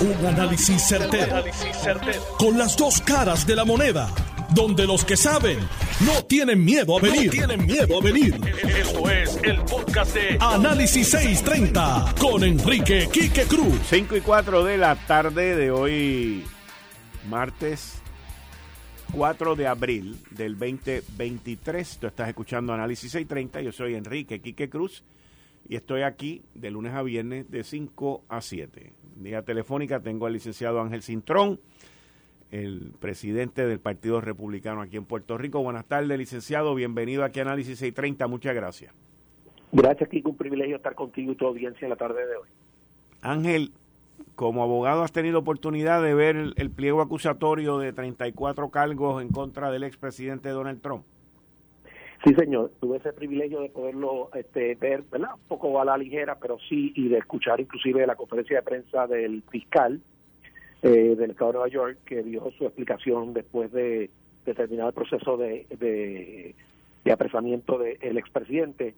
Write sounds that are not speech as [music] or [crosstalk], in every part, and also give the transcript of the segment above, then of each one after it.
Un análisis certero, Con las dos caras de la moneda. Donde los que saben no tienen miedo a venir. tienen miedo a venir. Esto es el podcast de Análisis 630 con Enrique Quique Cruz. 5 y 4 de la tarde de hoy, martes 4 de abril del 2023. Tú estás escuchando Análisis 630. Yo soy Enrique Quique Cruz y estoy aquí de lunes a viernes de 5 a 7. Día telefónica tengo al licenciado Ángel Cintrón, el presidente del Partido Republicano aquí en Puerto Rico. Buenas tardes, licenciado. Bienvenido aquí a Análisis 630. Muchas gracias. Gracias, Kiko. Un privilegio estar contigo y tu audiencia en la tarde de hoy. Ángel, como abogado has tenido oportunidad de ver el, pliego acusatorio de 34 cargos en contra del expresidente Donald Trump. Sí, señor, tuve ese privilegio de poderlo este, ver, ¿verdad? Un poco a la ligera, pero sí, y de escuchar inclusive la conferencia de prensa del fiscal eh, del Estado de Nueva York, que dio su explicación después de, terminar el proceso de, de, apresamiento del expresidente.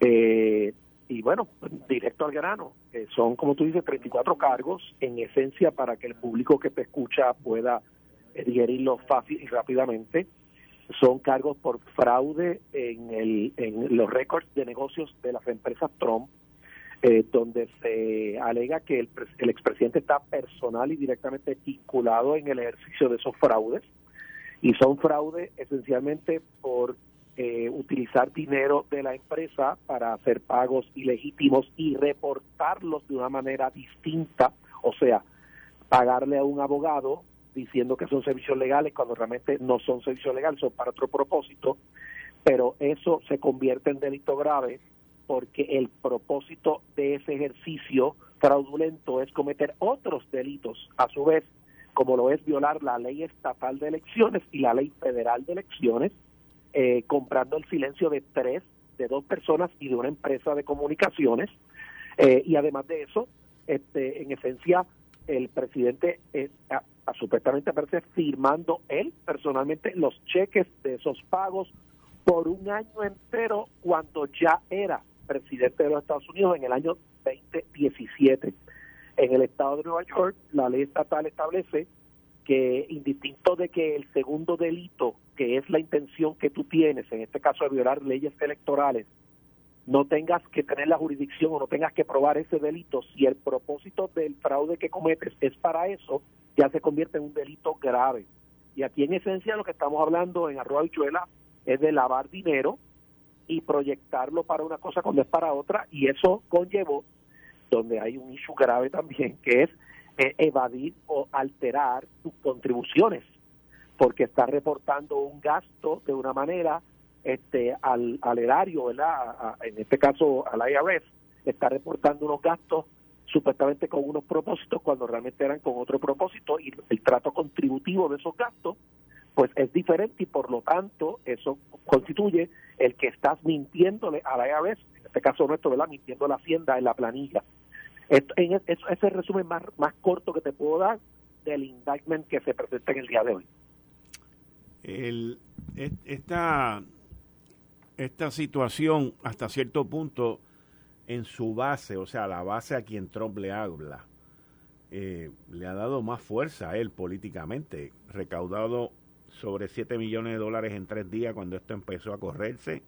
Eh, y bueno, directo al grano, son, como tú dices, 34 cargos, en esencia para que el público que te escucha pueda digerirlo fácil y rápidamente son cargos por fraude en, el, en los récords de negocios de las empresas Trump, eh, donde se alega que el, el expresidente está personal y directamente vinculado en el ejercicio de esos fraudes. Y son fraudes esencialmente por eh, utilizar dinero de la empresa para hacer pagos ilegítimos y reportarlos de una manera distinta, o sea, pagarle a un abogado diciendo que son servicios legales cuando realmente no son servicios legales, son para otro propósito, pero eso se convierte en delito grave porque el propósito de ese ejercicio fraudulento es cometer otros delitos, a su vez, como lo es violar la ley estatal de elecciones y la ley federal de elecciones, eh, comprando el silencio de tres, de dos personas y de una empresa de comunicaciones, eh, y además de eso, este, en esencia, el presidente eh, supuestamente aparece firmando él personalmente los cheques de esos pagos por un año entero cuando ya era presidente de los Estados Unidos en el año 2017. En el estado de Nueva York, la ley estatal establece que indistinto de que el segundo delito, que es la intención que tú tienes, en este caso de violar leyes electorales, no tengas que tener la jurisdicción o no tengas que probar ese delito, si el propósito del fraude que cometes es para eso, ya se convierte en un delito grave. Y aquí en esencia lo que estamos hablando en Arroyo Habichuela es de lavar dinero y proyectarlo para una cosa cuando es para otra, y eso conllevó, donde hay un issue grave también, que es eh, evadir o alterar tus contribuciones, porque está reportando un gasto de una manera este al, al erario, ¿verdad? en este caso al IRS, está reportando unos gastos supuestamente con unos propósitos cuando realmente eran con otro propósito y el trato contributivo de esos gastos pues es diferente y por lo tanto eso constituye el que estás mintiéndole a la IRS, en este caso nuestro, ¿verdad? Mintiendo a la Hacienda en la planilla. Esto, en es, ese resumen más, más corto que te puedo dar del indictment que se presenta en el día de hoy. El, esta esta situación hasta cierto punto en su base, o sea, la base a quien Trump le habla, eh, le ha dado más fuerza a él políticamente, recaudado sobre 7 millones de dólares en tres días cuando esto empezó a correrse,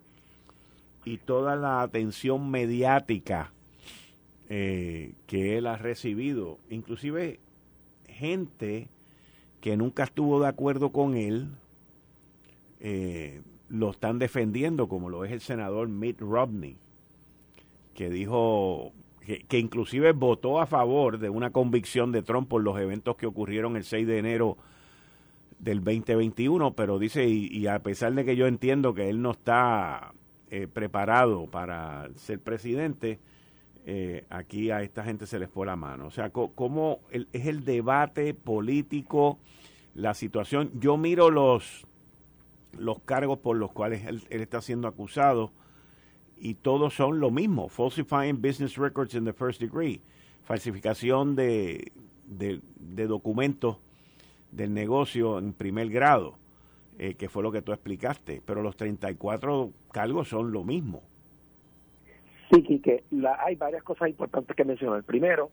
y toda la atención mediática eh, que él ha recibido, inclusive gente que nunca estuvo de acuerdo con él, eh, lo están defendiendo, como lo es el senador Mitt Romney, que dijo que, inclusive votó a favor de una convicción de Trump por los eventos que ocurrieron el 6 de enero del 2021, pero dice, y, a pesar de que yo entiendo que él no está eh, preparado para ser presidente, eh, aquí a esta gente se les pone la mano. O sea, ¿cómo es el debate político, la situación? Yo miro los los cargos por los cuales él, está siendo acusado y todos son lo mismo, falsifying business records in the first degree, falsificación de, de, documentos del negocio en primer grado, eh, que fue lo que tú explicaste, pero los 34 cargos son lo mismo. Sí, que hay varias cosas importantes que mencionar. Primero,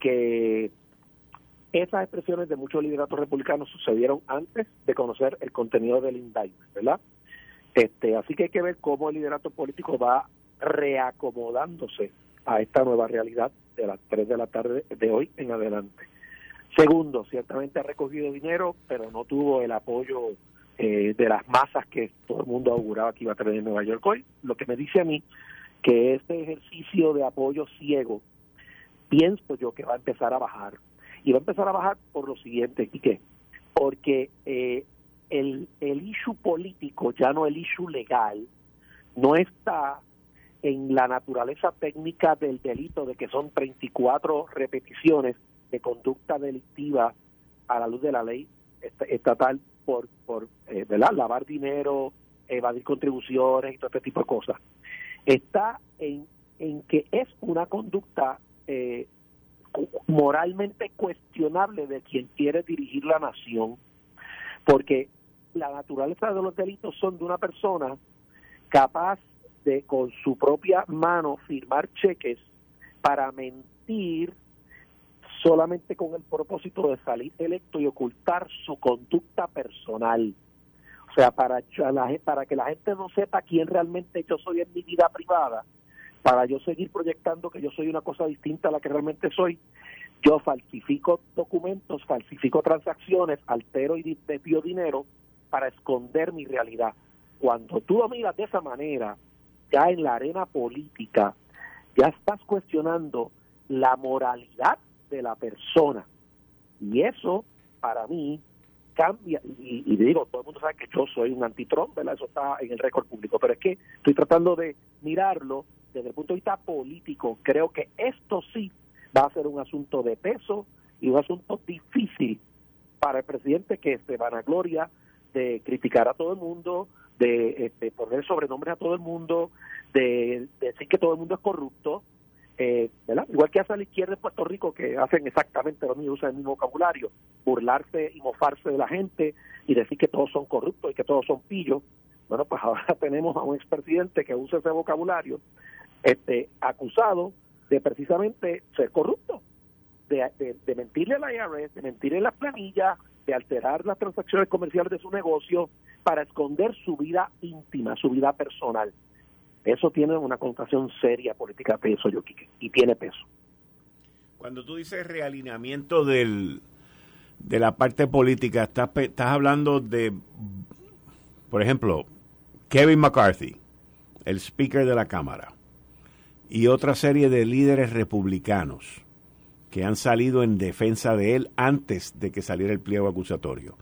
que Esas expresiones de muchos lideratos republicanos sucedieron antes de conocer el contenido del indictment, ¿verdad? Este, así que hay que ver cómo el liderato político va reacomodándose a esta nueva realidad de las 3 de la tarde de hoy en adelante. Segundo, ciertamente ha recogido dinero, pero no tuvo el apoyo eh, de las masas que todo el mundo auguraba que iba a tener en Nueva York hoy, lo que me dice a mí que este ejercicio de apoyo ciego, pienso yo que va a empezar a bajar. Y va a empezar a bajar por lo siguiente, ¿y qué? Porque eh, el, el issue político, ya no el issue legal, no está en la naturaleza técnica del delito de que son 34 repeticiones de conducta delictiva a la luz de la ley estatal por, por eh, lavar dinero, evadir contribuciones y todo este tipo de cosas. Está en, en que es una conducta eh, moralmente cuestionable de quien quiere dirigir la nación, porque la naturaleza de los delitos son de una persona capaz de con su propia mano firmar cheques para mentir solamente con el propósito de salir electo y ocultar su conducta personal. O sea, para, para que la gente no sepa quién realmente yo soy en mi vida privada, para yo seguir proyectando que yo soy una cosa distinta a la que realmente soy, yo falsifico documentos, falsifico transacciones, altero y desvío dinero para esconder mi realidad. Cuando tú lo miras de esa manera, ya en la arena política, ya estás cuestionando la moralidad de la persona. Y eso, para mí, cambia, y, digo, todo el mundo sabe que yo soy un antitrón, ¿verdad? Eso está en el récord público, pero es que estoy tratando de mirarlo desde el punto de vista político. Creo que esto sí va a ser un asunto de peso y un asunto difícil para el presidente que se vanagloria de criticar a todo el mundo, de, este, poner sobrenombres a todo el mundo, de decir que todo el mundo es corrupto, eh, Igual que hace la izquierda de Puerto Rico, que hacen exactamente lo mismo, usan el mismo vocabulario, burlarse y mofarse de la gente y decir que todos son corruptos y que todos son pillos. Bueno, pues ahora [laughs] tenemos a un expresidente que usa ese vocabulario, este, acusado de precisamente ser corrupto, de, de, mentirle a la IRS, de mentirle en las planillas, de alterar las transacciones comerciales de su negocio para esconder su vida íntima, su vida personal. Eso tiene una connotación seria política peso, yo y tiene peso. Cuando tú dices realineamiento del, de la parte política, estás, estás hablando de, por ejemplo, Kevin McCarthy, el speaker de la Cámara, y otra serie de líderes republicanos que han salido en defensa de él antes de que saliera el pliego acusatorio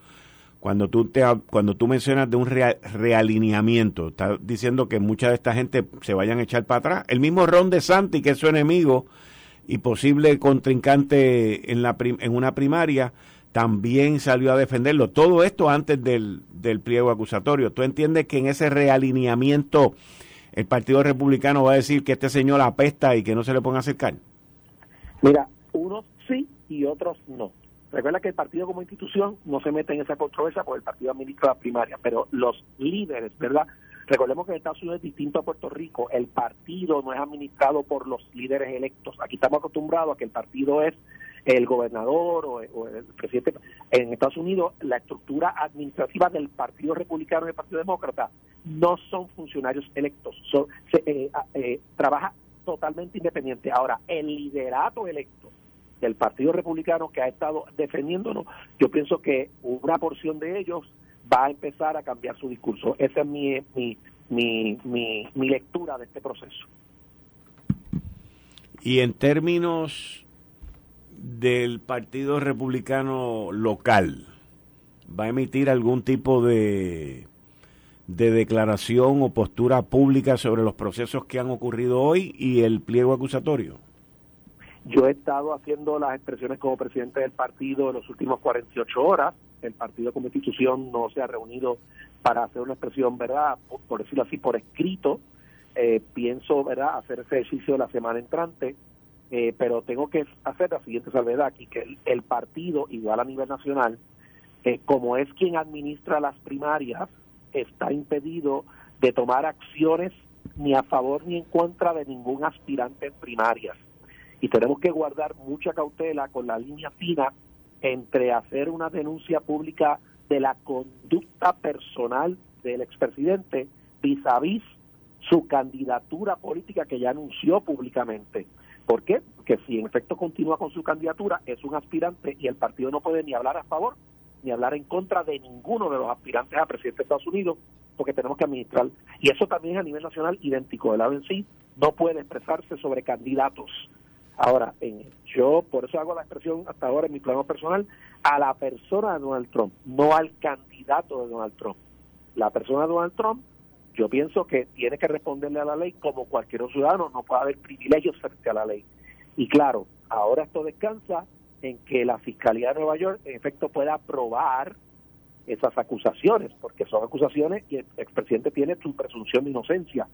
cuando tú te cuando tú mencionas de un realineamiento, estás diciendo que mucha de esta gente se vayan a echar para atrás. El mismo Ron de Santi, que es su enemigo y posible contrincante en la en una primaria, también salió a defenderlo. Todo esto antes del, del pliego acusatorio. ¿Tú entiendes que en ese realineamiento el Partido Republicano va a decir que este señor apesta y que no se le ponga a acercar? Mira, unos sí y otros no. Recuerda que el partido como institución no se mete en esa controversia porque el partido administra la primaria, pero los líderes, ¿verdad? Recordemos que en Estados Unidos es distinto a Puerto Rico, el partido no es administrado por los líderes electos. Aquí estamos acostumbrados a que el partido es el gobernador o, el presidente. En Estados Unidos, la estructura administrativa del Partido Republicano y del Partido Demócrata no son funcionarios electos, son, se, eh, eh, trabaja totalmente independiente. Ahora, el liderato electo del Partido Republicano que ha estado defendiéndonos, yo pienso que una porción de ellos va a empezar a cambiar su discurso. Esa es mi, mi, mi, mi, mi lectura de este proceso. Y en términos del Partido Republicano local, ¿va a emitir algún tipo de, de declaración o postura pública sobre los procesos que han ocurrido hoy y el pliego acusatorio? Yo he estado haciendo las expresiones como presidente del partido en los últimos 48 horas. El partido como institución no se ha reunido para hacer una expresión, ¿verdad? Por, decirlo así, por escrito. Eh, pienso, ¿verdad?, hacer ese ejercicio la semana entrante. Eh, pero tengo que hacer la siguiente salvedad aquí, que el, partido, igual a nivel nacional, eh, como es quien administra las primarias, está impedido de tomar acciones ni a favor ni en contra de ningún aspirante en primarias y tenemos que guardar mucha cautela con la línea fina entre hacer una denuncia pública de la conducta personal del expresidente vis a vis su candidatura política que ya anunció públicamente. ¿Por qué? Porque si en efecto continúa con su candidatura, es un aspirante y el partido no puede ni hablar a favor ni hablar en contra de ninguno de los aspirantes a presidente de Estados Unidos, porque tenemos que administrar. Y eso también es a nivel nacional idéntico. El sí no puede expresarse sobre candidatos. Ahora, en, yo por eso hago la expresión hasta ahora en mi plano personal a la persona de Donald Trump, no al candidato de Donald Trump. La persona de Donald Trump yo pienso que tiene que responderle a la ley como cualquier otro ciudadano, no puede haber privilegios frente a la ley. Y claro, ahora esto descansa en que la Fiscalía de Nueva York en efecto pueda probar esas acusaciones, porque son acusaciones y el expresidente tiene su presunción de inocencia.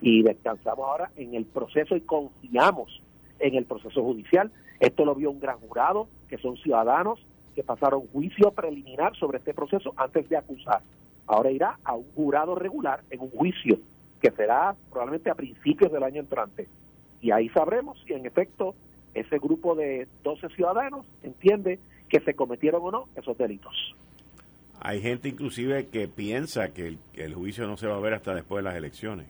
Y descansamos ahora en el proceso y confiamos en el proceso judicial. Esto lo vio un gran jurado, que son ciudadanos que pasaron juicio preliminar sobre este proceso antes de acusar ahora irá a un jurado regular en un juicio que será probablemente a principios del año entrante. Y ahí sabremos si en efecto ese grupo de 12 ciudadanos entiende que se cometieron o no esos delitos. Hay gente inclusive que piensa que el, juicio no se va a ver hasta después de las elecciones.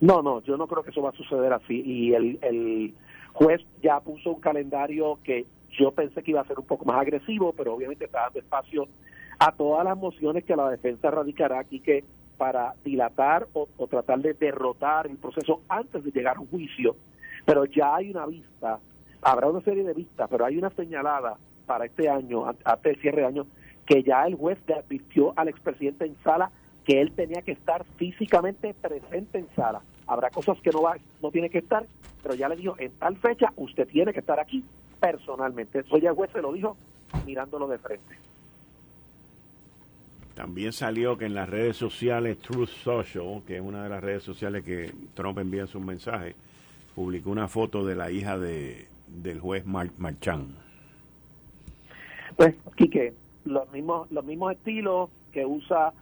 No, no, yo no creo que eso va a suceder así. Y el, el juez ya puso un calendario que yo pensé que iba a ser un poco más agresivo, pero obviamente está dando espacio a todas las mociones que la defensa radicará aquí que para dilatar o, tratar de derrotar el proceso antes de llegar a un juicio, pero ya hay una vista, habrá una serie de vistas, pero hay una señalada para este año, hasta el cierre de año, que ya el juez advirtió al expresidente en sala que él tenía que estar físicamente presente en sala. Habrá cosas que no va, no tiene que estar, pero ya le dijo, en tal fecha usted tiene que estar aquí personalmente. Eso ya el juez se lo dijo mirándolo de frente. También salió que en las redes sociales Truth Social, que es una de las redes sociales que Trump envía sus mensajes, publicó una foto de la hija de, del juez Mar Marchán. Pues, Quique, los mismos, los mismos estilos que usa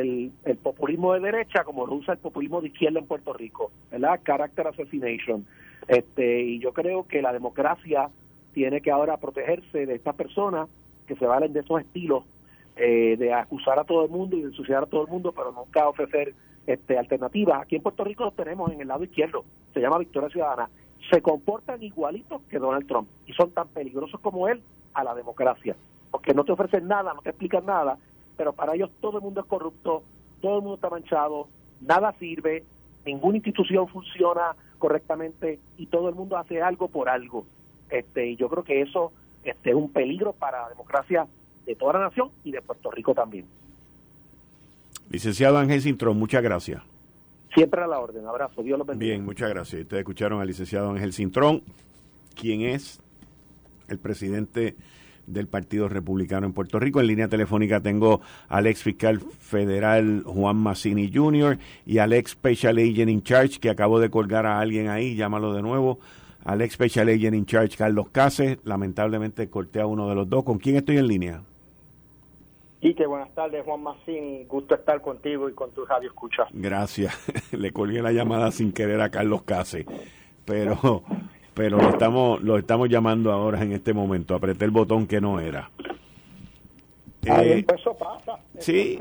el, el, populismo de derecha como lo usa el populismo de izquierda en Puerto Rico, ¿verdad? Character assassination. Este, y yo creo que la democracia tiene que ahora protegerse de estas personas que se valen de esos estilos eh, de acusar a todo el mundo y de ensuciar a todo el mundo, pero nunca ofrecer este, alternativas. Aquí en Puerto Rico los tenemos en el lado izquierdo, se llama Victoria Ciudadana. Se comportan igualitos que Donald Trump y son tan peligrosos como él a la democracia, porque no te ofrecen nada, no te explican nada, pero para ellos todo el mundo es corrupto, todo el mundo está manchado, nada sirve, ninguna institución funciona correctamente y todo el mundo hace algo por algo. Este, y yo creo que eso este, es un peligro para la democracia de toda la nación y de Puerto Rico también. Licenciado Ángel Cintrón, muchas gracias. Siempre a la orden. Abrazo. Dios los bendiga. Bien, muchas gracias. Ustedes escucharon al licenciado Ángel Cintrón, quien es el presidente del Partido Republicano en Puerto Rico. En línea telefónica tengo al ex fiscal federal Juan Massini Jr. y al ex Special Agent in Charge, que acabo de colgar a alguien ahí, llámalo de nuevo, al ex Special Agent in Charge Carlos Cases. Lamentablemente corté a uno de los dos. ¿Con quién estoy en línea? Quique, buenas tardes, Juan Massini. Gusto estar contigo y con tu radio escucha. Gracias. [laughs] Le colgué la llamada sin querer a Carlos Case, pero, [laughs] pero lo estamos, lo estamos llamando ahora en este momento. Apreté el botón que no era. Eh, eso pasa. Sí,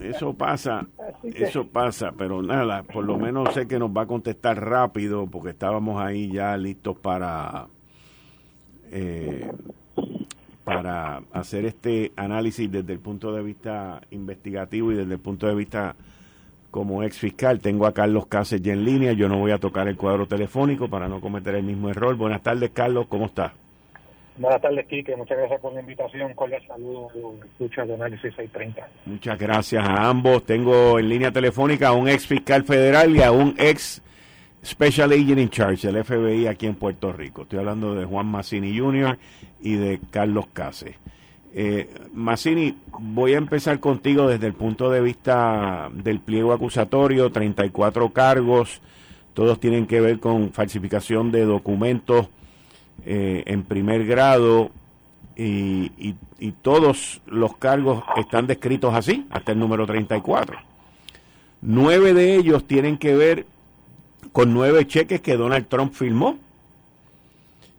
eso pasa, eso pasa, pero nada, por lo menos sé que nos va a contestar rápido porque estábamos ahí ya listos para eh, para hacer este análisis desde el punto de vista investigativo y desde el punto de vista como ex fiscal. Tengo a Carlos Cáceres ya en línea. Yo no voy a tocar el cuadro telefónico para no cometer el mismo error. Buenas tardes, Carlos. ¿Cómo está? Buenas tardes, Quique. Muchas gracias por la invitación. Cordial saludo. Escucha de Análisis 630. Muchas gracias a ambos. Tengo en línea telefónica a un ex fiscal federal y a un ex Special Agent in Charge del FBI aquí en Puerto Rico. Estoy hablando de Juan Massini Jr. y de Carlos Case. Eh, Massini, voy a empezar contigo desde el punto de vista del pliego acusatorio, 34 cargos, todos tienen que ver con falsificación de documentos eh, en primer grado y, todos los cargos están descritos así, hasta el número 34. Nueve de ellos tienen que ver con nueve cheques que Donald Trump firmó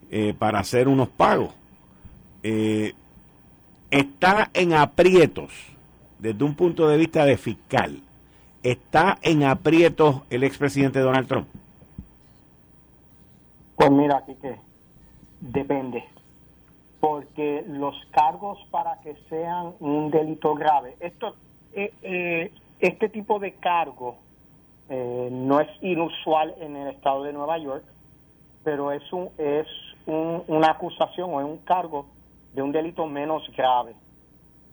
eh, para hacer unos pagos. eh, está en aprietos desde un punto de vista de fiscal. ¿Está en aprietos el expresidente Donald Trump? Pues mira, que depende. Porque los cargos para que sean un delito grave, esto, eh, eh, este tipo de cargo eh, no es inusual en el estado de Nueva York, pero es un es una acusación o es un cargo de un delito menos grave.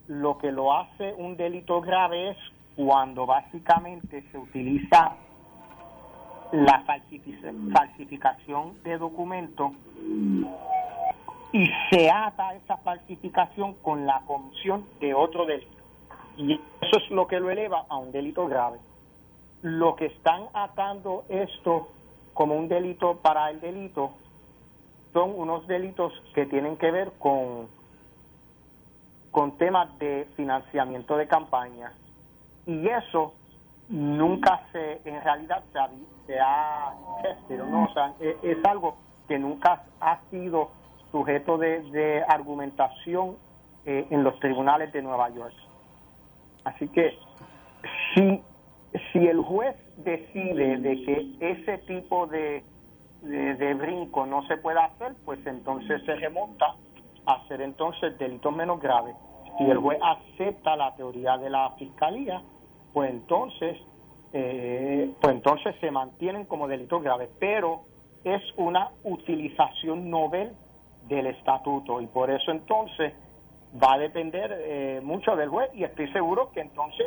Lo que lo hace un delito grave es cuando básicamente se utiliza la falsificación de documentos y se ata esa falsificación con la comisión de otro delito. Y eso es lo que lo eleva a un delito grave. Lo que están atando esto como un delito para el delito son unos delitos que tienen que ver con, con temas de financiamiento de campaña. Y eso nunca se, en realidad se ha, pero no, e, es, algo que nunca ha sido sujeto de, argumentación eh, en los tribunales de Nueva York. Así que si, si el juez decide de que ese tipo de de, brinco no se puede hacer, pues entonces se remonta a hacer entonces delitos menos graves. Si el juez acepta la teoría de la fiscalía, pues entonces, eh, pues entonces se mantienen como delitos graves, pero es una utilización novel del estatuto y por eso entonces va a depender eh, mucho del juez y estoy seguro que entonces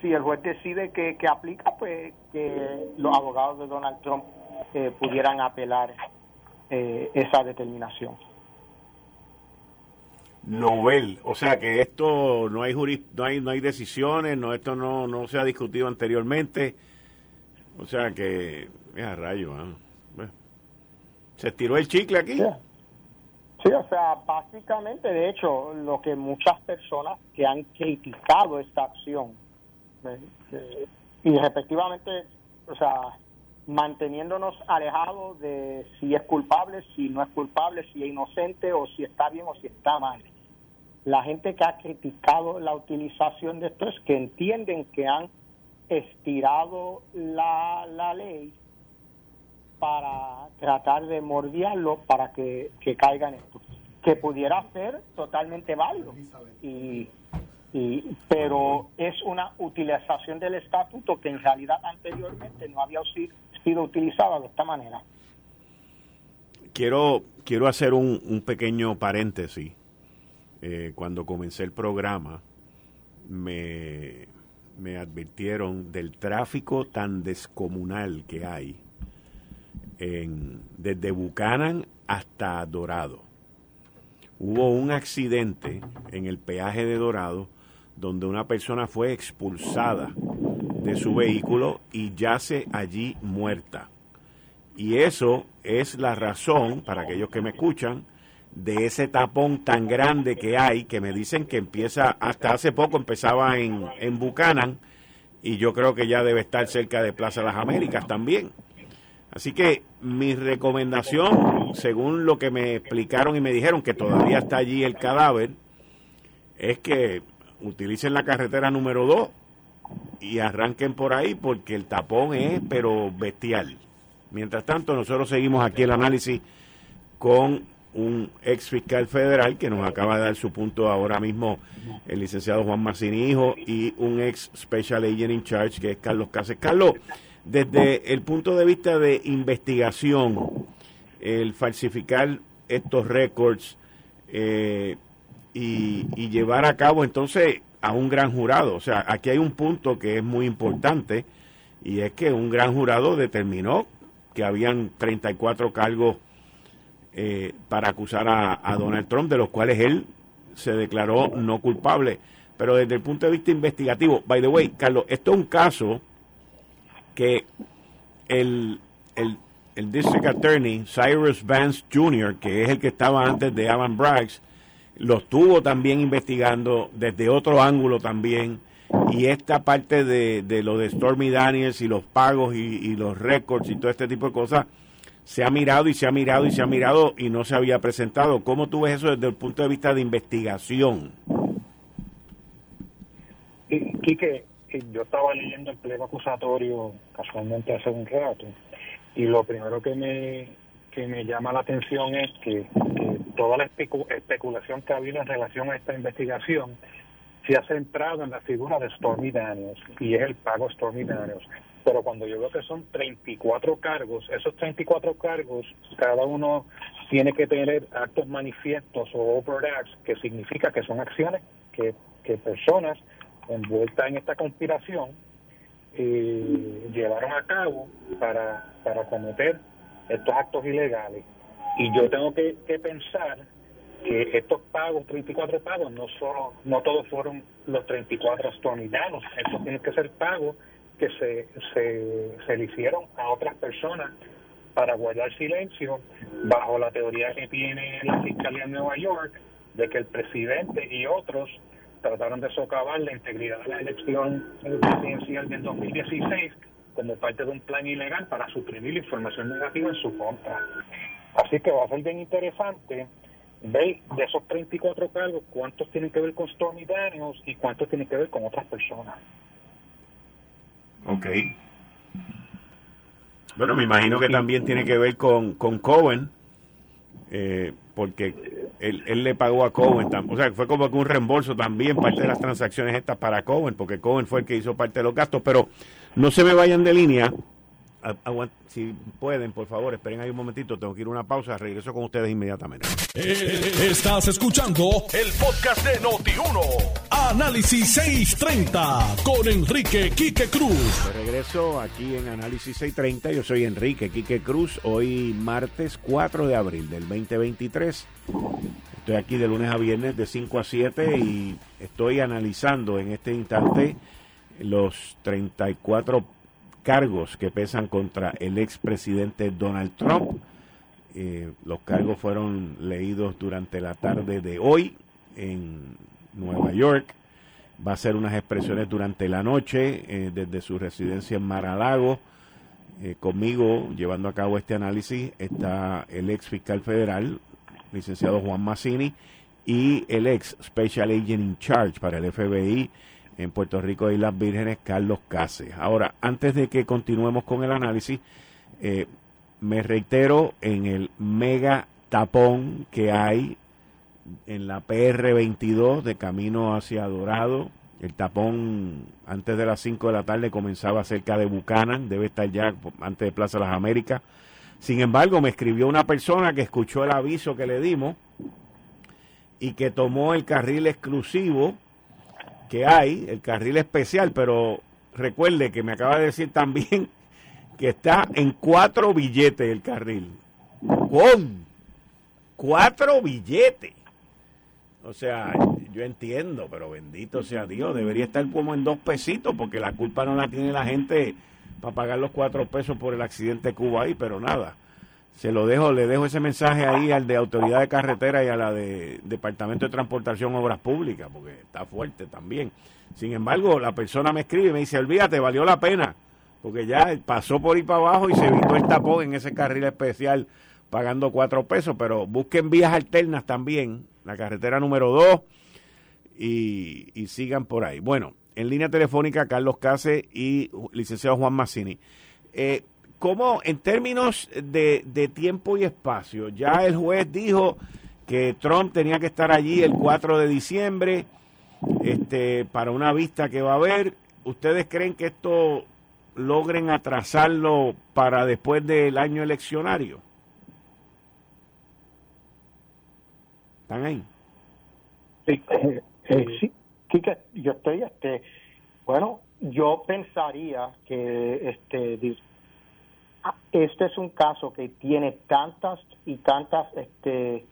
si el juez decide que, que aplica, pues que los abogados de Donald Trump pudieran apelar eh, esa determinación. Novel, o sea que esto no hay no hay no hay decisiones, no esto no no se ha discutido anteriormente, o sea que es a rayo, ¿ah? se estiró el chicle aquí. Sí. o sea, básicamente, de hecho, lo que muchas personas que han criticado esta acción eh, y respectivamente, o sea, manteniéndonos alejados de si es culpable, si no es culpable, si es inocente o si está bien o si está mal. La gente que ha criticado la utilización de esto es que entienden que han estirado la, la ley para tratar de mordiarlo para que, que caiga en esto. Que pudiera ser totalmente válido. Y, y, pero es una utilización del estatuto que en realidad anteriormente no había sido sido utilizada de esta manera. Quiero, quiero hacer un, pequeño paréntesis. Eh, cuando comencé el programa, me, me advirtieron del tráfico tan descomunal que hay en, desde Buchanan hasta Dorado. Hubo un accidente en el peaje de Dorado donde una persona fue expulsada de su vehículo y yace allí muerta. Y eso es la razón, para aquellos que me escuchan, de ese tapón tan grande que hay, que me dicen que empieza, hasta hace poco empezaba en, en y yo creo que ya debe estar cerca de Plaza Las Américas también. Así que mi recomendación, según lo que me explicaron y me dijeron que todavía está allí el cadáver, es que utilicen la carretera número 2 y arranquen por ahí porque el tapón es pero bestial. Mientras tanto, nosotros seguimos aquí el análisis con un ex fiscal federal que nos acaba de dar su punto ahora mismo el licenciado Juan Marcini Hijo y un ex special agent in charge que es Carlos Cáceres. Carlos, desde el punto de vista de investigación, el falsificar estos récords eh, y, y llevar a cabo entonces a un gran jurado. O sea, aquí hay un punto que es muy importante y es que un gran jurado determinó que habían 34 cargos eh, para acusar a, Donald Trump, de los cuales él se declaró no culpable. Pero desde el punto de vista investigativo, by the way, Carlos, esto es un caso que el, el, el District Attorney, Cyrus Vance Jr., que es el que estaba antes de Alan Braggs, lo estuvo también investigando desde otro ángulo también. Y esta parte de, de lo de Stormy Daniels y los pagos y, los récords y todo este tipo de cosas se ha mirado y se ha mirado y se ha mirado y no se había presentado. ¿Cómo tú ves eso desde el punto de vista de investigación? Quique, yo estaba leyendo el pliego acusatorio casualmente hace un rato y lo primero que me, que me llama la atención es que, toda la especulación que ha habido en relación a esta investigación se ha centrado en la figura de Stormy Daniels y es el pago Stormy Daniels. Pero cuando yo veo que son 34 cargos, esos 34 cargos, cada uno tiene que tener actos manifiestos o overacts, que significa que son acciones que, que personas envueltas en esta conspiración eh, llevaron a cabo para, para cometer estos actos ilegales. Y yo tengo que, pensar que estos pagos, 34 pagos, no solo, no todos fueron los 34 estos estos tienen que ser pagos que se, se, se le hicieron a otras personas para guardar silencio bajo la teoría que tiene la Fiscalía de Nueva York de que el presidente y otros trataron de socavar la integridad de la elección presidencial del 2016 como parte de un plan ilegal para suprimir la información negativa en su contra. Así que va a ser bien interesante ver de esos 34 cargos cuántos tienen que ver con Stormy Daniels y cuántos tienen que ver con otras personas. Ok. Bueno, me imagino que también tiene que ver con, con Cohen, eh, porque él, él, le pagó a Cohen, o sea, fue como que un reembolso también, parte de las transacciones estas para Cohen, porque Cohen fue el que hizo parte de los gastos, pero no se me vayan de línea, si pueden, por favor, esperen ahí un momentito, tengo que ir a una pausa, regreso con ustedes inmediatamente. Eh, estás escuchando el podcast de Noti1. Análisis 630 con Enrique Quique Cruz. De regreso aquí en Análisis 630, yo soy Enrique Quique Cruz, hoy martes 4 de abril del 2023. Estoy aquí de lunes a viernes de 5 a 7 y estoy analizando en este instante los 34 cargos que pesan contra el expresidente Donald Trump. Eh, los cargos fueron leídos durante la tarde de hoy en Nueva York. Va a hacer unas expresiones durante la noche eh, desde su residencia en Mar-a-Lago. Eh, conmigo, llevando a cabo este análisis, está el ex fiscal federal, licenciado Juan Massini, y el ex Special Agent in Charge para el FBI, en Puerto Rico y las Vírgenes, Carlos Cáceres. Ahora, antes de que continuemos con el análisis, eh, me reitero en el mega tapón que hay en la PR22 de camino hacia Dorado. El tapón antes de las 5 de la tarde comenzaba cerca de Buchanan, debe estar ya antes de Plaza de las Américas. Sin embargo, me escribió una persona que escuchó el aviso que le dimos y que tomó el carril exclusivo que hay, el carril especial, pero recuerde que me acaba de decir también que está en cuatro billetes el carril. ¿Con? Cuatro billetes. O sea, yo entiendo, pero bendito sea Dios, debería estar como en dos pesitos, porque la culpa no la tiene la gente para pagar los cuatro pesos por el accidente de Cuba ahí, pero nada se lo dejo, le dejo ese mensaje ahí al de Autoridad de Carretera y a la de Departamento de Transportación Obras Públicas, porque está fuerte también. Sin embargo, la persona me escribe y me dice, olvídate, valió la pena, porque ya pasó por ir para abajo y se evitó el tapón en ese carril especial pagando cuatro pesos, pero busquen vías alternas también, la carretera número dos, y, y sigan por ahí. Bueno, en línea telefónica, Carlos Case y licenciado Juan Massini. Eh, ¿Cómo, en términos de, de tiempo y espacio, ya el juez dijo que Trump tenía que estar allí el 4 de diciembre este, para una vista que va a haber. ¿Ustedes creen que esto logren atrasarlo para después del año eleccionario? ¿Están ahí? Sí, eh, eh, sí. yo estoy, este, bueno, yo pensaría que este este es un caso que tiene tantas y tantas este,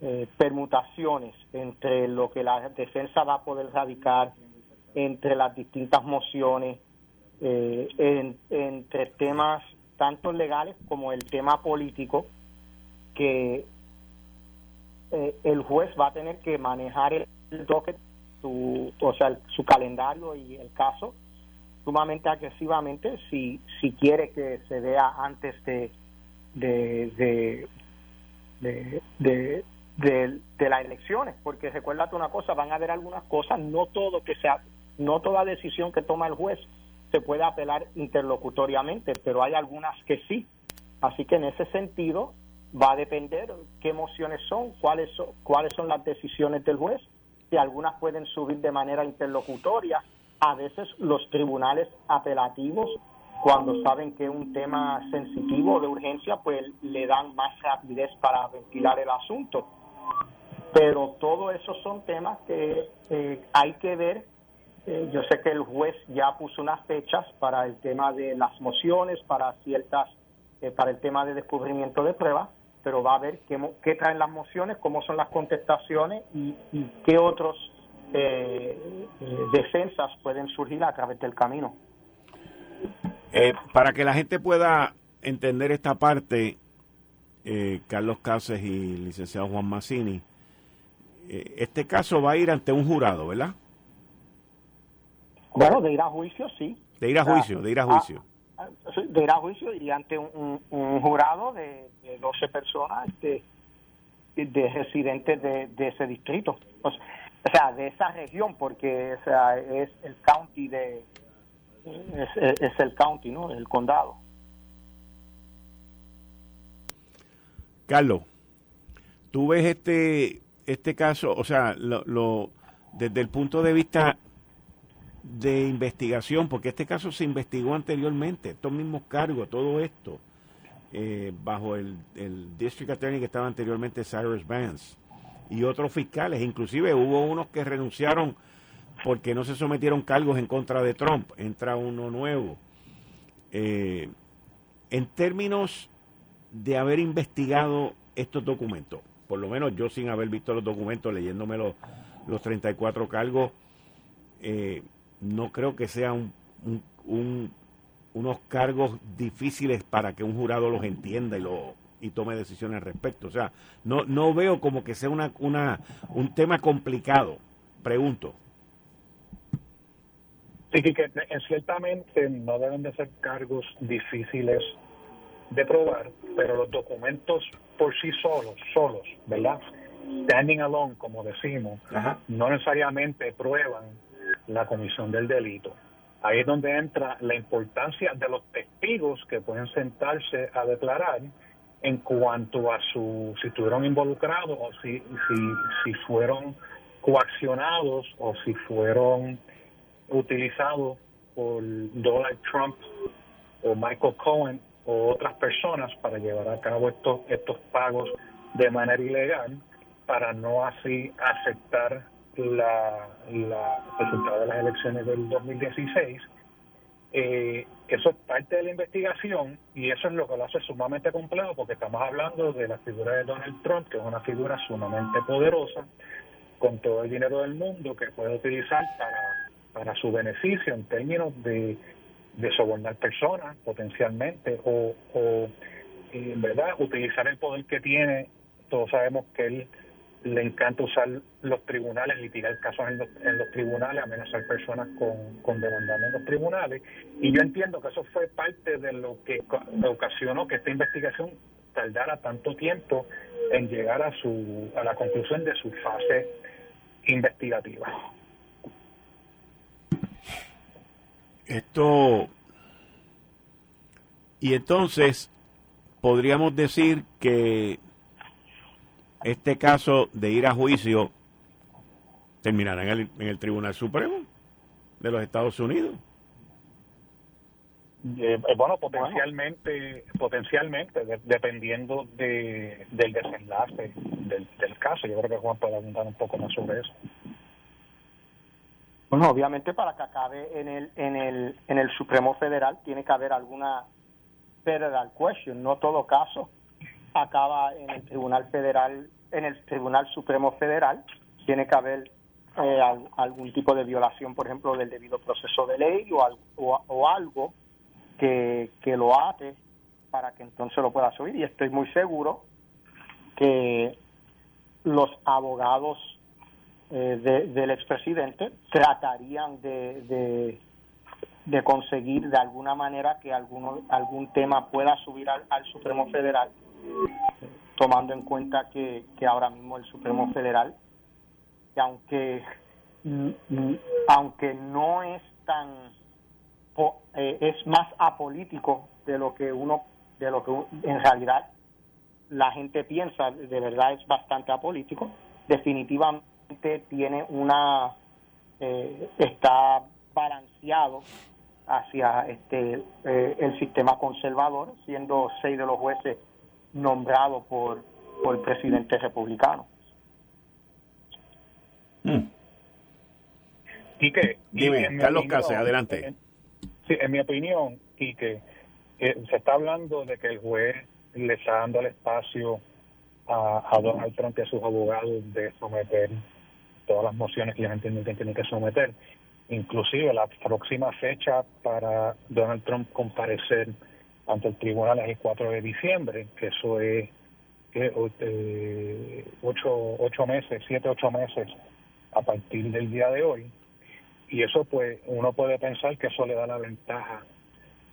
eh, permutaciones entre lo que la defensa va a poder radicar, entre las distintas mociones, eh, entre temas tanto legales como el tema político, que eh, el juez va a tener que manejar el, docket, su, o sea, su calendario y el caso sumamente agresivamente si, si quiere que se vea antes de, de, de, de, de, las elecciones, porque recuérdate una cosa, van a haber algunas cosas, no todo que sea, no toda decisión que toma el juez se puede apelar interlocutoriamente, pero hay algunas que sí. Así que en ese sentido va a depender qué mociones son, cuáles son, cuáles son las decisiones del juez, si algunas pueden subir de manera interlocutoria. A veces los tribunales apelativos, cuando saben que es un tema sensitivo de urgencia, pues le dan más rapidez para ventilar el asunto. Pero todo eso son temas que eh, hay que ver eh, yo sé que el juez ya puso unas fechas para el tema de las mociones, para ciertas, eh, para el tema de descubrimiento de pruebas, pero va a ver qué, qué traen las mociones, cómo son las contestaciones y, qué otros eh, defensas pueden surgir a través del camino. para que la gente pueda entender esta parte, Carlos Cáceres y licenciado Juan Massini, este caso va a ir ante un jurado, ¿verdad? Bueno, de ir a juicio, sí. De ir a juicio, de ir a juicio. Ah, de ir a juicio y ante un, jurado de, 12 personas de, de residentes de, ese distrito. o sea, de esa región, porque o sea, es el county de... Es, el county, ¿no? El condado. Carlos, tú ves este este caso, o sea, lo, lo desde el punto de vista de investigación, porque este caso se investigó anteriormente, estos mismos cargos, todo esto, eh, bajo el, el, District Attorney que estaba anteriormente, Cyrus Vance, y otros fiscales, inclusive hubo unos que renunciaron porque no se sometieron cargos en contra de Trump, entra uno nuevo. Eh, en términos de haber investigado estos documentos, por lo menos yo sin haber visto los documentos, leyéndome los, los 34 cargos, eh, no creo que sean unos cargos difíciles para que un jurado los entienda y lo y tome decisiones al respecto. O sea, no, no veo como que sea una, una, un tema complicado. Pregunto. Sí, que, ciertamente no deben de ser cargos difíciles de probar, pero los documentos por sí solos, solos, ¿verdad? Standing alone, como decimos, no necesariamente prueban la comisión del delito. Ahí es donde entra la importancia de los testigos que pueden sentarse a declarar en cuanto a su si estuvieron involucrados o si, si, si fueron coaccionados o si fueron utilizados por Donald Trump o Michael Cohen o otras personas para llevar a cabo estos estos pagos de manera ilegal para no así aceptar la, la resultado de las elecciones del 2016. Eh, eso es parte de la investigación y eso es lo que lo hace sumamente complejo porque estamos hablando de la figura de Donald Trump, que es una figura sumamente poderosa, con todo el dinero del mundo que puede utilizar para, para su beneficio en términos de, sobornar personas potencialmente o, o eh, ¿verdad? utilizar el poder que tiene. Todos sabemos que él le encanta usar los tribunales, litigar casos en los, en los tribunales, amenazar personas con, con en los tribunales. Y yo entiendo que eso fue parte de lo que ocasionó que esta investigación tardara tanto tiempo en llegar a, su, a la conclusión de su fase investigativa. Esto. Y entonces, podríamos decir que este caso de ir a juicio terminará en el, en el Tribunal Supremo de los Estados Unidos. Eh, eh, bueno, potencialmente, potencialmente, dependiendo de, del desenlace del, del, caso. Yo creo que Juan puede abundar un poco más sobre eso. Bueno, obviamente para que acabe en el, en el, en el Supremo Federal tiene que haber alguna federal question. No todo caso acaba en el Tribunal Federal, en el Tribunal Supremo Federal, tiene que haber eh, algún tipo de violación, por ejemplo, del debido proceso de ley o, o, algo que, lo ate para que entonces lo pueda subir. Y estoy muy seguro que los abogados eh, del expresidente tratarían de, de conseguir de alguna manera que alguno, algún tema pueda subir al, Supremo Federal, tomando en cuenta que, ahora mismo el Supremo Federal, que aunque, aunque no es tan, eh, es más apolítico de lo que uno, de lo que en realidad la gente piensa, de verdad es bastante apolítico, definitivamente tiene una, eh, está balanceado hacia este eh, el sistema conservador, siendo seis de los jueces nombrados por, por el presidente republicano. Mm. Y que, Dime, Carlos Cáceres, adelante. sí, en mi opinión, y que eh, se está hablando de que el juez le está dando el espacio a, a Donald Trump y a sus abogados de someter todas las mociones que ellos entienden que tienen que someter inclusive la próxima fecha para Donald Trump comparecer ante el tribunal es el 4 de diciembre, que eso es eh, ocho, ocho meses, siete, ocho meses a partir del día de hoy. Y eso pues uno puede pensar que eso le da la ventaja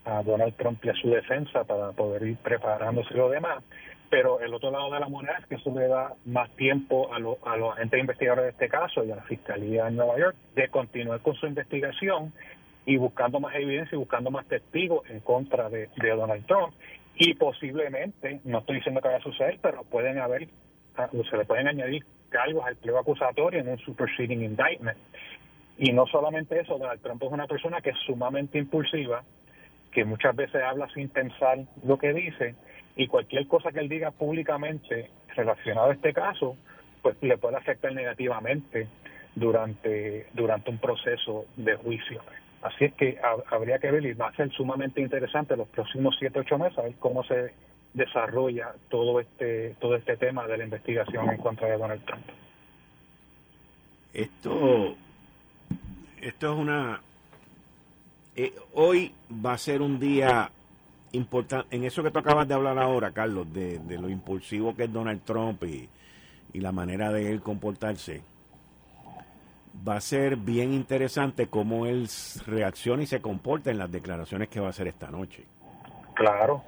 a Donald Trump y a su defensa para poder ir preparándose lo demás. Pero el otro lado de la moneda es que eso le da más tiempo a, a los agentes investigadores de este caso y a la Fiscalía en Nueva York de continuar con su investigación y buscando más evidencia y buscando más testigos en contra de, Donald Trump. Y posiblemente, no estoy diciendo que vaya a suceder, pero pueden haber, ah, se le pueden añadir cargos al pliego acusatorio en un superseding indictment. Y no solamente eso, Donald Trump es una persona que es sumamente impulsiva, que muchas veces habla sin pensar lo que dice y cualquier cosa que él diga públicamente relacionado a este caso, pues le puede afectar negativamente durante, durante un proceso de juicio. Así es que habría que ver y va a ser sumamente interesante los próximos siete ocho meses a ver cómo se desarrolla todo este todo este tema de la investigación en contra de Donald Trump. Esto esto es una eh, hoy va a ser un día importante, en eso que tú acabas de hablar ahora, Carlos, de, lo impulsivo que es Donald Trump y, la manera de él comportarse, va a ser bien interesante cómo él reacciona y se comporta en las declaraciones que va a hacer esta noche. Claro.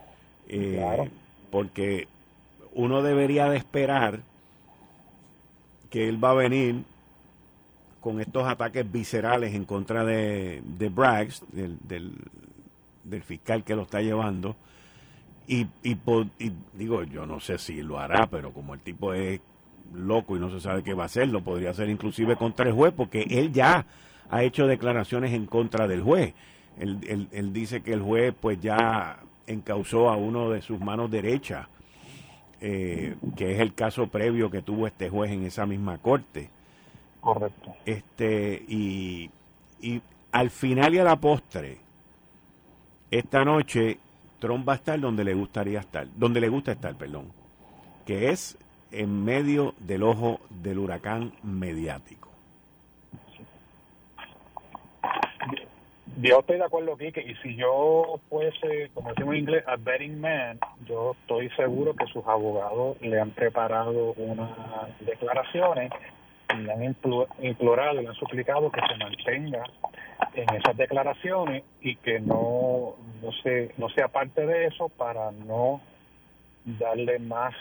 Eh, claro. Porque uno debería de esperar que él va a venir con estos ataques viscerales en contra de, de Braggs, del, del fiscal que lo está llevando. Y, y, digo, yo no sé si lo hará, pero como el tipo es loco y no se sabe qué va a hacer, lo podría hacer inclusive contra el juez, porque él ya ha hecho declaraciones en contra del juez. Él, él, dice que el juez pues ya encausó a uno de sus manos derechas, eh, que es el caso previo que tuvo este juez en esa misma corte. Correcto. Este, y, y al final y a la postre, esta noche Trump va a estar donde le gustaría estar, donde le gusta estar, perdón, que es en medio del ojo del huracán mediático. Yo estoy de acuerdo, Kike, y si yo fuese, como decimos en inglés, a betting man, yo estoy seguro que sus abogados le han preparado unas declaraciones y le han implorado, le han suplicado que se mantenga en esas declaraciones y que no, no, se, no sea parte de eso para no darle más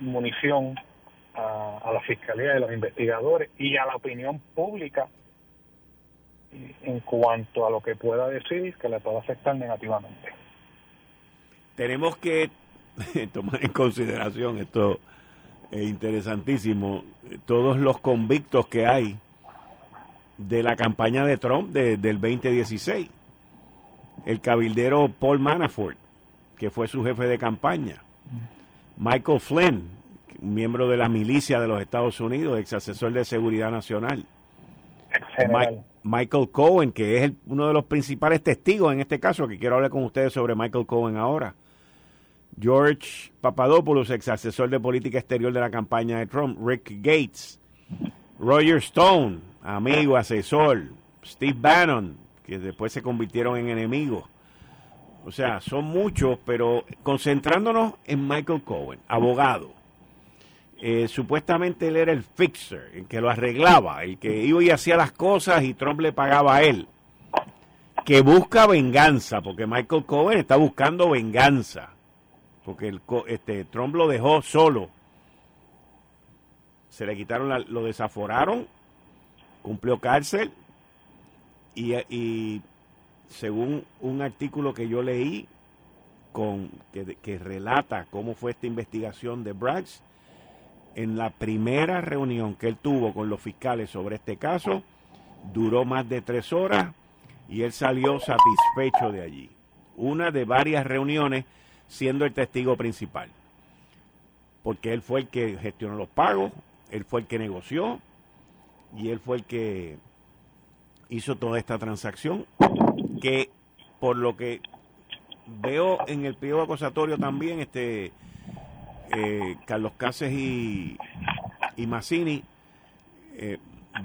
munición a, la fiscalía y a los investigadores y a la opinión pública en cuanto a lo que pueda decir que le pueda afectar negativamente. Tenemos que [laughs] tomar en consideración esto es interesantísimo todos los convictos que hay de la campaña de Trump del 2016. El cabildero Paul Manafort, que fue su jefe de campaña. Michael Flynn, miembro de la milicia de los Estados Unidos, ex asesor de seguridad nacional. Michael Cohen, que es uno de los principales testigos en este caso, que quiero hablar con ustedes sobre Michael Cohen ahora. George Papadopoulos, ex asesor de política exterior de la campaña de Trump. Rick Gates. Roger Stone, amigo, asesor, Steve Bannon, que después se convirtieron en enemigos. O sea, son muchos, pero concentrándonos en Michael Cohen, abogado. Eh, supuestamente él era el fixer, el que lo arreglaba, el que iba y hacía las cosas y Trump le pagaba a él. que busca venganza, porque Michael Cohen está buscando venganza, porque este, Trump lo dejó solo. Se le quitaron, lo desaforaron, cumplió cárcel y según un artículo que yo leí con que, que relata cómo fue esta investigación de Braggs, en la primera reunión que él tuvo con los fiscales sobre este caso, duró más de tres horas y él salió satisfecho de allí. Una de varias reuniones siendo el testigo principal. Porque él fue el que gestionó los pagos, él fue el que negoció y él fue el que hizo toda esta transacción que por lo que veo en el pliego acusatorio también este eh, Carlos Cáceres y, y Mazzini, eh,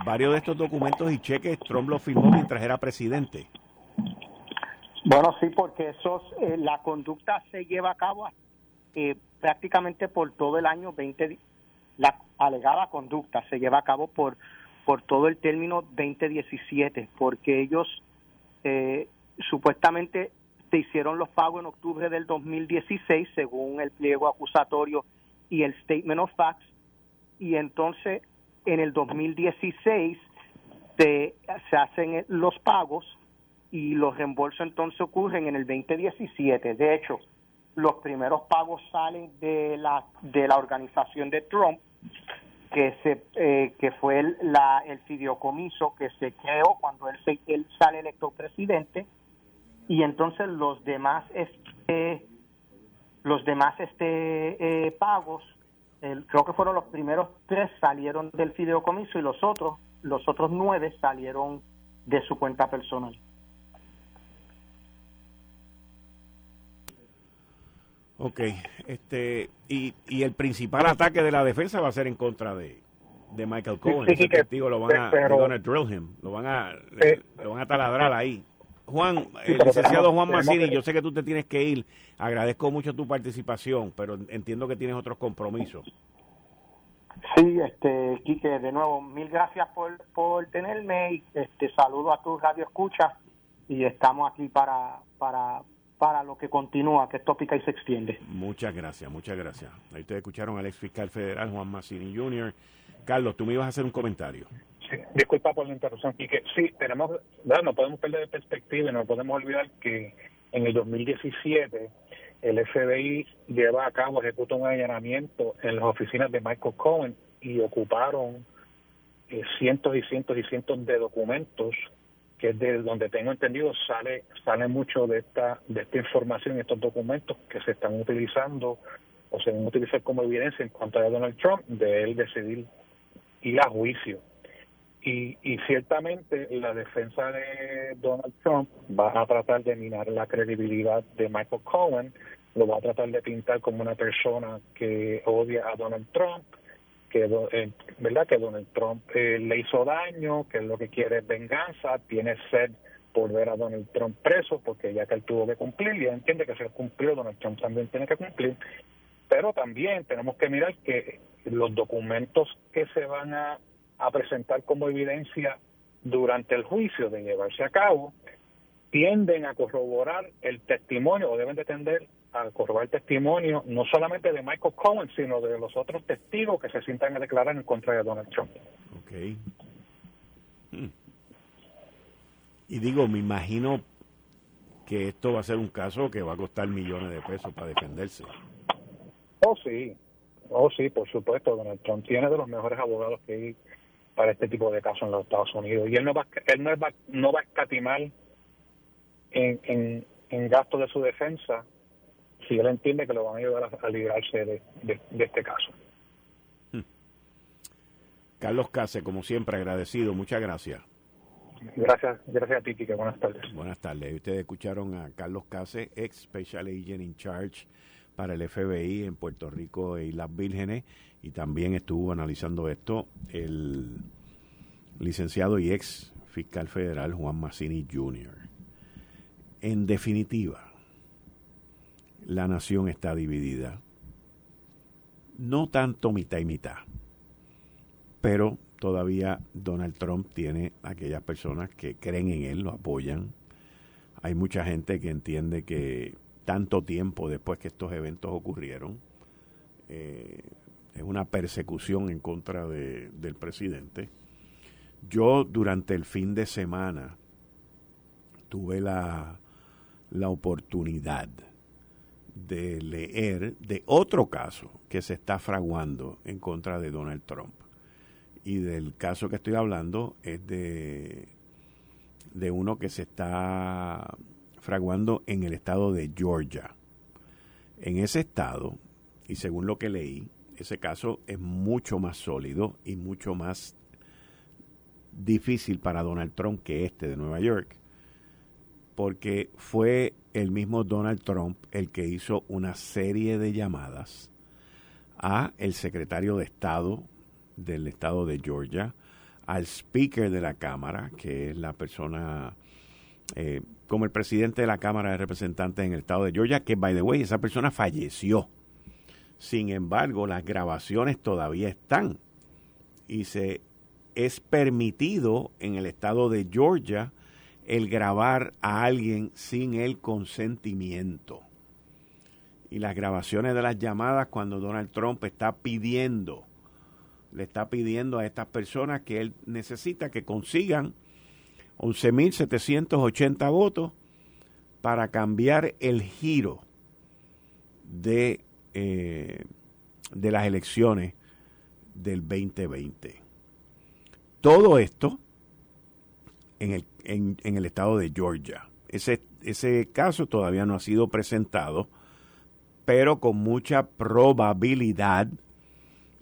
varios de estos documentos y cheques Trump firmó mientras era presidente. Bueno, sí, porque esos, eh, la conducta se lleva a cabo prácticamente por todo el año 20, la alegada conducta se lleva a cabo por, por todo el término 2017, porque ellos supuestamente se hicieron los pagos en octubre del 2016 según el pliego acusatorio y el statement of facts y entonces en el 2016 se, se hacen los pagos y los reembolsos entonces ocurren en el 2017. De hecho, los primeros pagos salen de la de la organización de Trump que se eh, que fue el, la, el que se creó cuando él, se, él sale electo presidente y entonces los demás este los demás este eh, pagos creo que fueron los primeros tres salieron del fideicomiso y los otros los otros nueve salieron de su cuenta personal Ok, este, y, y el principal ataque de la defensa va a ser en contra de, de Michael Cohen. Ese testigo lo van a, drill him, lo van a, eh, lo van a taladrar ahí. Juan, el licenciado Juan Massini, yo sé que tú te tienes que ir. Agradezco mucho tu participación, pero entiendo que tienes otros compromisos. Sí, este, Quique, de nuevo, mil gracias por, por tenerme y este, saludo a tu radio escucha y estamos aquí para, para, para lo que continúa, que esto pica y se extiende. Muchas gracias, muchas gracias. Ahí ustedes escucharon al ex fiscal federal Juan Massini Jr. Carlos, tú me ibas a hacer un comentario disculpa por la interrupción, que Sí, tenemos, no podemos perder de perspectiva y no podemos olvidar que en el 2017 el FBI lleva a cabo, ejecuta un allanamiento en las oficinas de Michael Cohen y ocuparon eh, cientos y cientos y cientos de documentos que es de donde tengo entendido sale sale mucho de esta de esta información estos documentos que se están utilizando o se van a utilizar como evidencia en cuanto a Donald Trump de él decidir ir a juicio. Y, y ciertamente la defensa de Donald Trump va a tratar de minar la credibilidad de Michael Cohen, lo va a tratar de pintar como una persona que odia a Donald Trump, que eh, verdad que Donald Trump eh, le hizo daño, que lo que quiere es venganza, tiene sed por ver a Donald Trump preso, porque ya que él tuvo que cumplir, y entiende que se cumplió, Donald Trump también tiene que cumplir, pero también tenemos que mirar que los documentos que se van a a presentar como evidencia durante el juicio de llevarse a cabo tienden a corroborar el testimonio o deben de tender a corroborar testimonio no solamente de Michael Cohen sino de los otros testigos que se sientan a declarar en contra de Donald Trump. Ok. Hmm. Y digo, me imagino que esto va a ser un caso que va a costar millones de pesos para defenderse. Oh, sí. Oh, sí, por supuesto. Donald Trump tiene de los mejores abogados que hay para este tipo de casos en los Estados Unidos. Y él no va, él no va, no va a escatimar en, en, en gastos de su defensa si él entiende que lo van a ayudar a, librarse de, de, este caso. Hmm. Carlos Case, como siempre, agradecido. Muchas gracias. Gracias, gracias a ti, Kike. Buenas tardes. Buenas tardes. Ustedes escucharon a Carlos Case, ex Special Agent in Charge para el FBI en Puerto Rico e Islas Vírgenes y también estuvo analizando esto el licenciado y ex fiscal federal Juan Massini Jr. En definitiva, la nación está dividida. No tanto mitad y mitad, pero todavía Donald Trump tiene aquellas personas que creen en él, lo apoyan, Hay mucha gente que entiende que tanto tiempo después que estos eventos ocurrieron, eh, es una persecución en contra de, del presidente. Yo durante el fin de semana tuve la, la oportunidad de leer de otro caso que se está fraguando en contra de Donald Trump. Y del caso que estoy hablando es de, de uno que se está fraguando en el estado de Georgia. En ese estado, y según lo que leí, ese caso es mucho más sólido y mucho más difícil para Donald Trump que este de Nueva York, porque fue el mismo Donald Trump el que hizo una serie de llamadas a el secretario de Estado del estado de Georgia, al speaker de la Cámara, que es la persona eh, como el presidente de la Cámara de Representantes en el estado de Georgia, que, by the way, esa persona falleció. Sin embargo, las grabaciones todavía están y se es permitido en el estado de Georgia el grabar a alguien sin el consentimiento. Y las grabaciones de las llamadas cuando Donald Trump está pidiendo, le está pidiendo a estas personas que él necesita que consigan 11.780 votos para cambiar el giro de, eh, de las elecciones del 2020. Todo esto en el, en, el estado de Georgia. Ese, ese caso todavía no ha sido presentado, pero con mucha probabilidad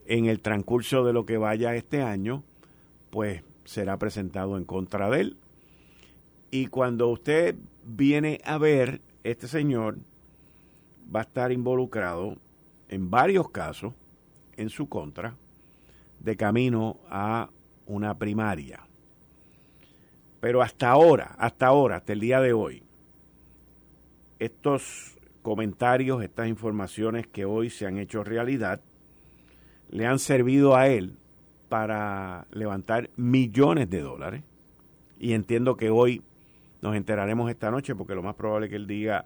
en el transcurso de lo que vaya este año, pues será presentado en contra de él. Y cuando usted viene a ver, este señor va a estar involucrado en varios casos en su contra de camino a una primaria. Pero hasta ahora, hasta ahora, hasta el día de hoy, estos comentarios, estas informaciones que hoy se han hecho realidad, le han servido a él para levantar millones de dólares. Y entiendo que hoy nos enteraremos esta noche, porque lo más probable es que él diga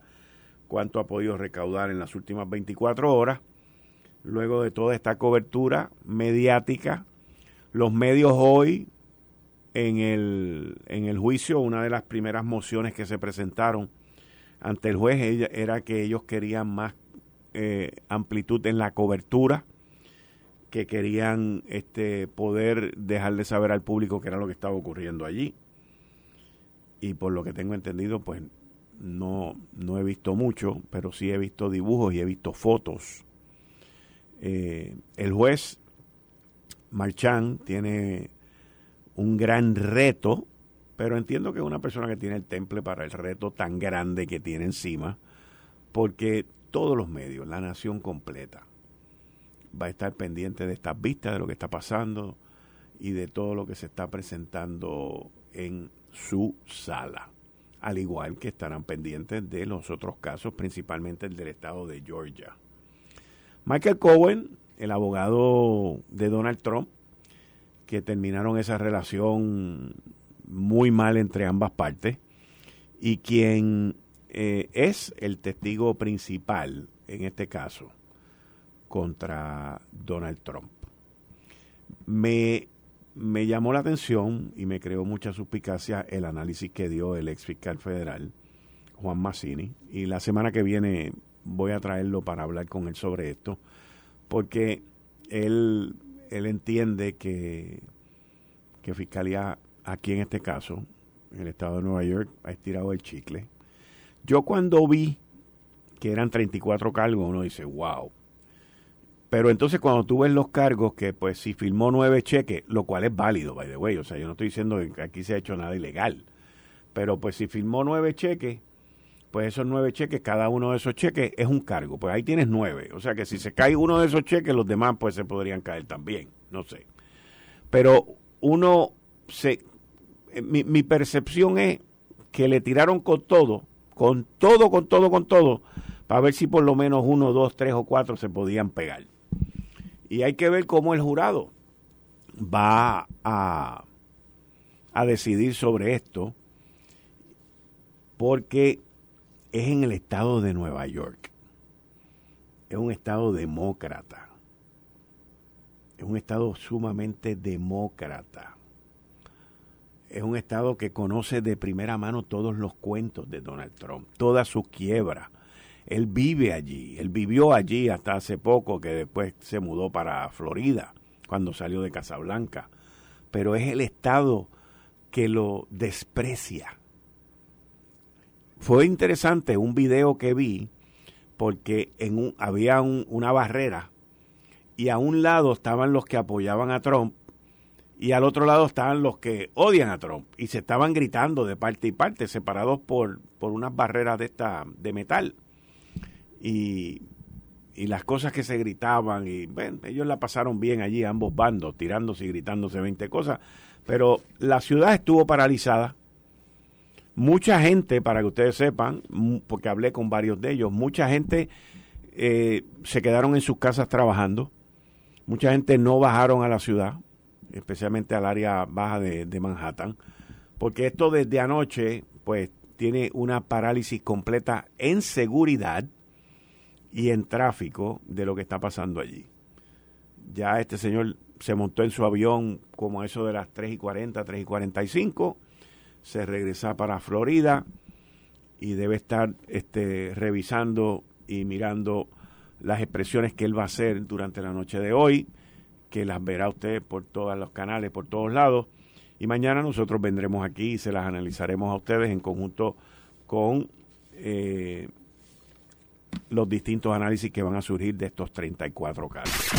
cuánto ha podido recaudar en las últimas 24 horas. Luego de toda esta cobertura mediática, los medios hoy en el, en el juicio, una de las primeras mociones que se presentaron ante el juez era que ellos querían más eh, amplitud en la cobertura, que querían este, poder dejarle saber al público qué era lo que estaba ocurriendo allí. Y por lo que tengo entendido, pues no, no he visto mucho, pero sí he visto dibujos y he visto fotos. Eh, el juez Marchand tiene un gran reto, pero entiendo que es una persona que tiene el temple para el reto tan grande que tiene encima, porque todos los medios, la nación completa, va a estar pendiente de estas vistas, de lo que está pasando y de todo lo que se está presentando en su sala. Al igual que estarán pendientes de los otros casos, principalmente el del estado de Georgia. Michael Cohen, el abogado de Donald Trump, que terminaron esa relación muy mal entre ambas partes y quien eh, es el testigo principal en este caso contra Donald Trump. Me, me llamó la atención y me creó mucha suspicacia el análisis que dio el ex fiscal federal Juan Massini y la semana que viene voy a traerlo para hablar con él sobre esto porque él él entiende que, que Fiscalía, aquí en este caso, en el estado de Nueva York, ha estirado el chicle. Yo cuando vi que eran 34 cargos, uno dice, wow. Pero entonces cuando tú ves los cargos, que pues si firmó nueve cheques, lo cual es válido, by the way, o sea, yo no estoy diciendo que aquí se ha hecho nada ilegal, pero pues si firmó nueve cheques, pues esos nueve cheques, cada uno de esos cheques es un cargo. Pues ahí tienes nueve. O sea que si se cae uno de esos cheques, los demás pues se podrían caer también. No sé. Pero uno se... Eh, mi, mi percepción es que le tiraron con todo, con todo, con todo, con todo, para ver si por lo menos uno, dos, tres o cuatro se podían pegar. Y hay que ver cómo el jurado va a, a decidir sobre esto porque es en el estado de Nueva York. Es un estado demócrata. Es un estado sumamente demócrata. Es un estado que conoce de primera mano todos los cuentos de Donald Trump, toda su quiebra. Él vive allí, él vivió allí hasta hace poco, que después se mudó para Florida, cuando salió de Casablanca. Pero es el estado que lo desprecia fue interesante un video que vi porque en un, había una barrera y a un lado estaban los que apoyaban a Trump y al otro lado estaban los que odian a Trump y se estaban gritando de parte y parte separados por, por unas barreras de esta de metal. Y, y las cosas que se gritaban y bueno, ellos la pasaron bien allí ambos bandos tirándose y gritándose 20 cosas pero la ciudad estuvo paralizada Mucha gente, para que ustedes sepan, porque hablé con varios de ellos, mucha gente eh, se quedaron en sus casas trabajando, mucha gente no bajaron a la ciudad, especialmente al área baja de, Manhattan, porque esto desde anoche, pues, tiene una parálisis completa en seguridad y en tráfico de lo que está pasando allí. Ya este señor se montó en su avión como eso de las 3 y 40, 3 y 45 se regresa para Florida y debe estar este, revisando y mirando las expresiones que él va a hacer durante la noche de hoy, que las verá usted por todos los canales, por todos lados. Y mañana nosotros vendremos aquí y se las analizaremos a ustedes en conjunto con eh, los distintos análisis que van a surgir de estos 34 casos.